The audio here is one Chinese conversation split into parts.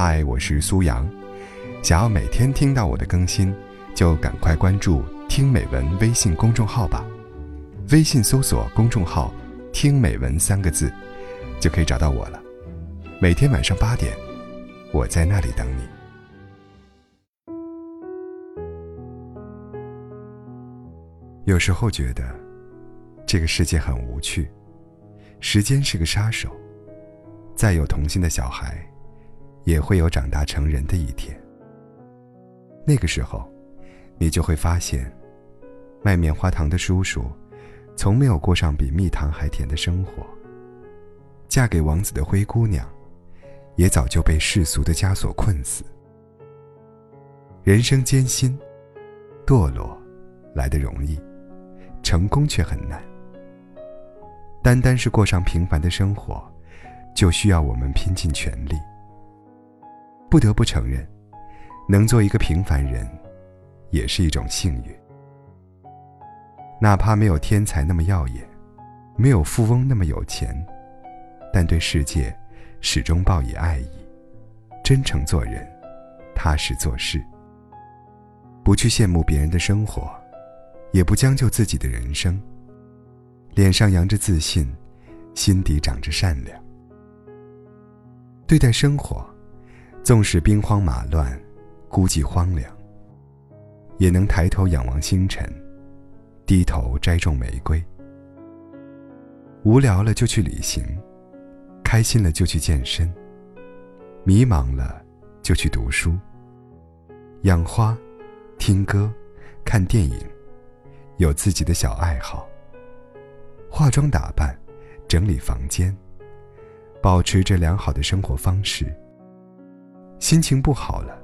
嗨，我是苏阳。想要每天听到我的更新，就赶快关注“听美文”微信公众号吧。微信搜索公众号“听美文”三个字，就可以找到我了。每天晚上八点，我在那里等你。有时候觉得，这个世界很无趣，时间是个杀手。再有童心的小孩，也会有长大成人的一天。那个时候，你就会发现，卖棉花糖的叔叔，从没有过上比蜜糖还甜的生活。嫁给王子的灰姑娘，也早就被世俗的枷锁困死。人生艰辛，堕落来得容易，成功却很难。单单是过上平凡的生活。就需要我们拼尽全力。不得不承认，能做一个平凡人，也是一种幸运。哪怕没有天才那么耀眼，没有富翁那么有钱，但对世界始终抱以爱意，真诚做人，踏实做事。不去羡慕别人的生活，也不将就自己的人生。脸上扬着自信，心底长着善良。对待生活，纵使兵荒马乱、孤寂荒凉，也能抬头仰望星辰，低头摘种玫瑰。无聊了就去旅行，开心了就去健身，迷茫了就去读书。养花、听歌、看电影，有自己的小爱好。化妆打扮，整理房间。保持着良好的生活方式。心情不好了，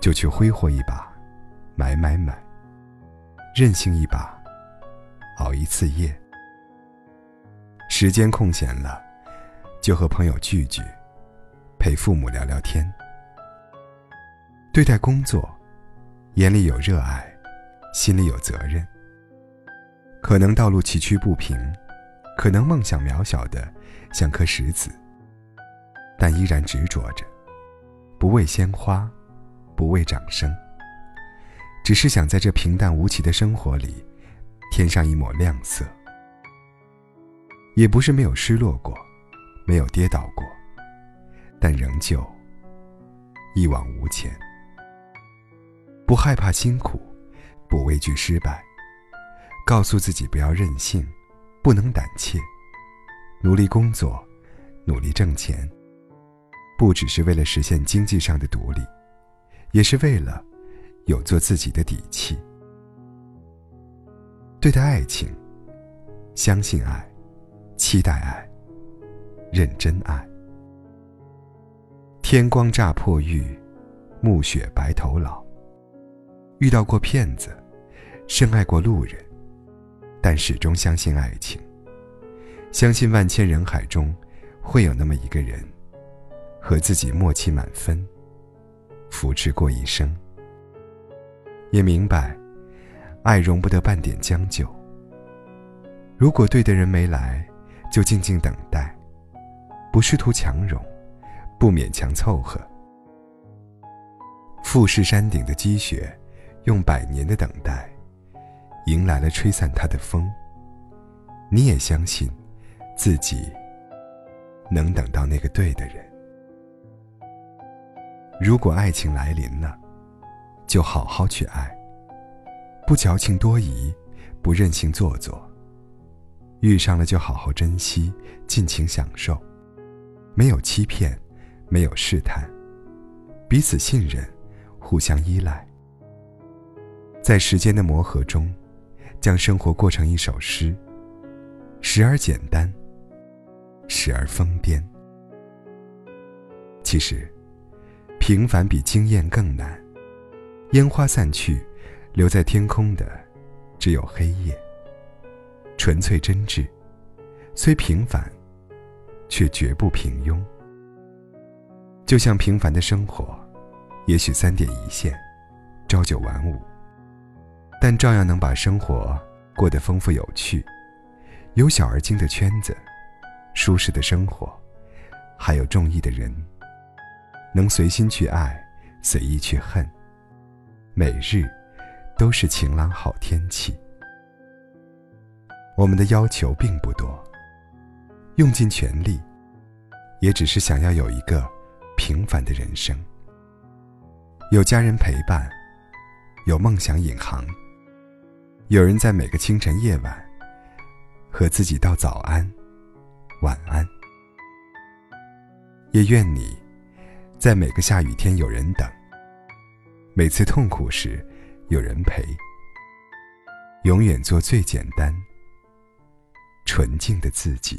就去挥霍一把，买买买。任性一把，熬一次夜。时间空闲了，就和朋友聚聚，陪父母聊聊天。对待工作，眼里有热爱，心里有责任。可能道路崎岖不平，可能梦想渺小的像颗石子。但依然执着着，不为鲜花，不为掌声，只是想在这平淡无奇的生活里，添上一抹亮色。也不是没有失落过，没有跌倒过，但仍旧一往无前。不害怕辛苦，不畏惧失败，告诉自己不要任性，不能胆怯，努力工作，努力挣钱。不只是为了实现经济上的独立，也是为了有做自己的底气。对待爱情，相信爱，期待爱，认真爱。天光乍破玉，暮雪白头老。遇到过骗子，深爱过路人，但始终相信爱情，相信万千人海中会有那么一个人。和自己默契满分，扶持过一生。也明白，爱容不得半点将就。如果对的人没来，就静静等待，不试图强融，不勉强凑合。富士山顶的积雪，用百年的等待，迎来了吹散它的风。你也相信，自己能等到那个对的人。如果爱情来临了，就好好去爱，不矫情多疑，不任性做作。遇上了就好好珍惜，尽情享受，没有欺骗，没有试探，彼此信任，互相依赖。在时间的磨合中，将生活过成一首诗，时而简单，时而疯癫。其实。平凡比惊艳更难。烟花散去，留在天空的只有黑夜。纯粹真挚，虽平凡，却绝不平庸。就像平凡的生活，也许三点一线，朝九晚五，但照样能把生活过得丰富有趣。有小而精的圈子，舒适的生活，还有中意的人。能随心去爱，随意去恨。每日都是晴朗好天气。我们的要求并不多，用尽全力，也只是想要有一个平凡的人生，有家人陪伴，有梦想引航，有人在每个清晨夜晚和自己道早安、晚安。也愿你，在每个下雨天有人等，每次痛苦时有人陪，永远做最简单。纯净的自己。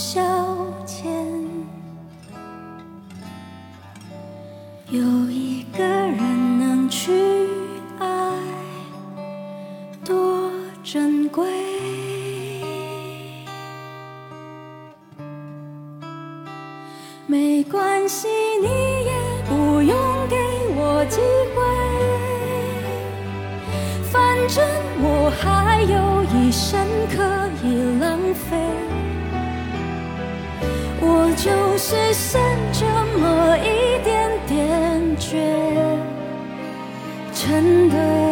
消遣，有一个人能去爱，多珍贵。没关系，你也不用给我机会，反正我还有一生可。以浪费，就是剩这么一点点倔，称得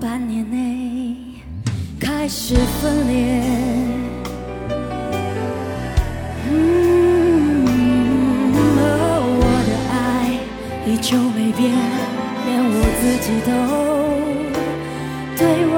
半年内开始分裂，我的爱依旧没变，连我自己都对我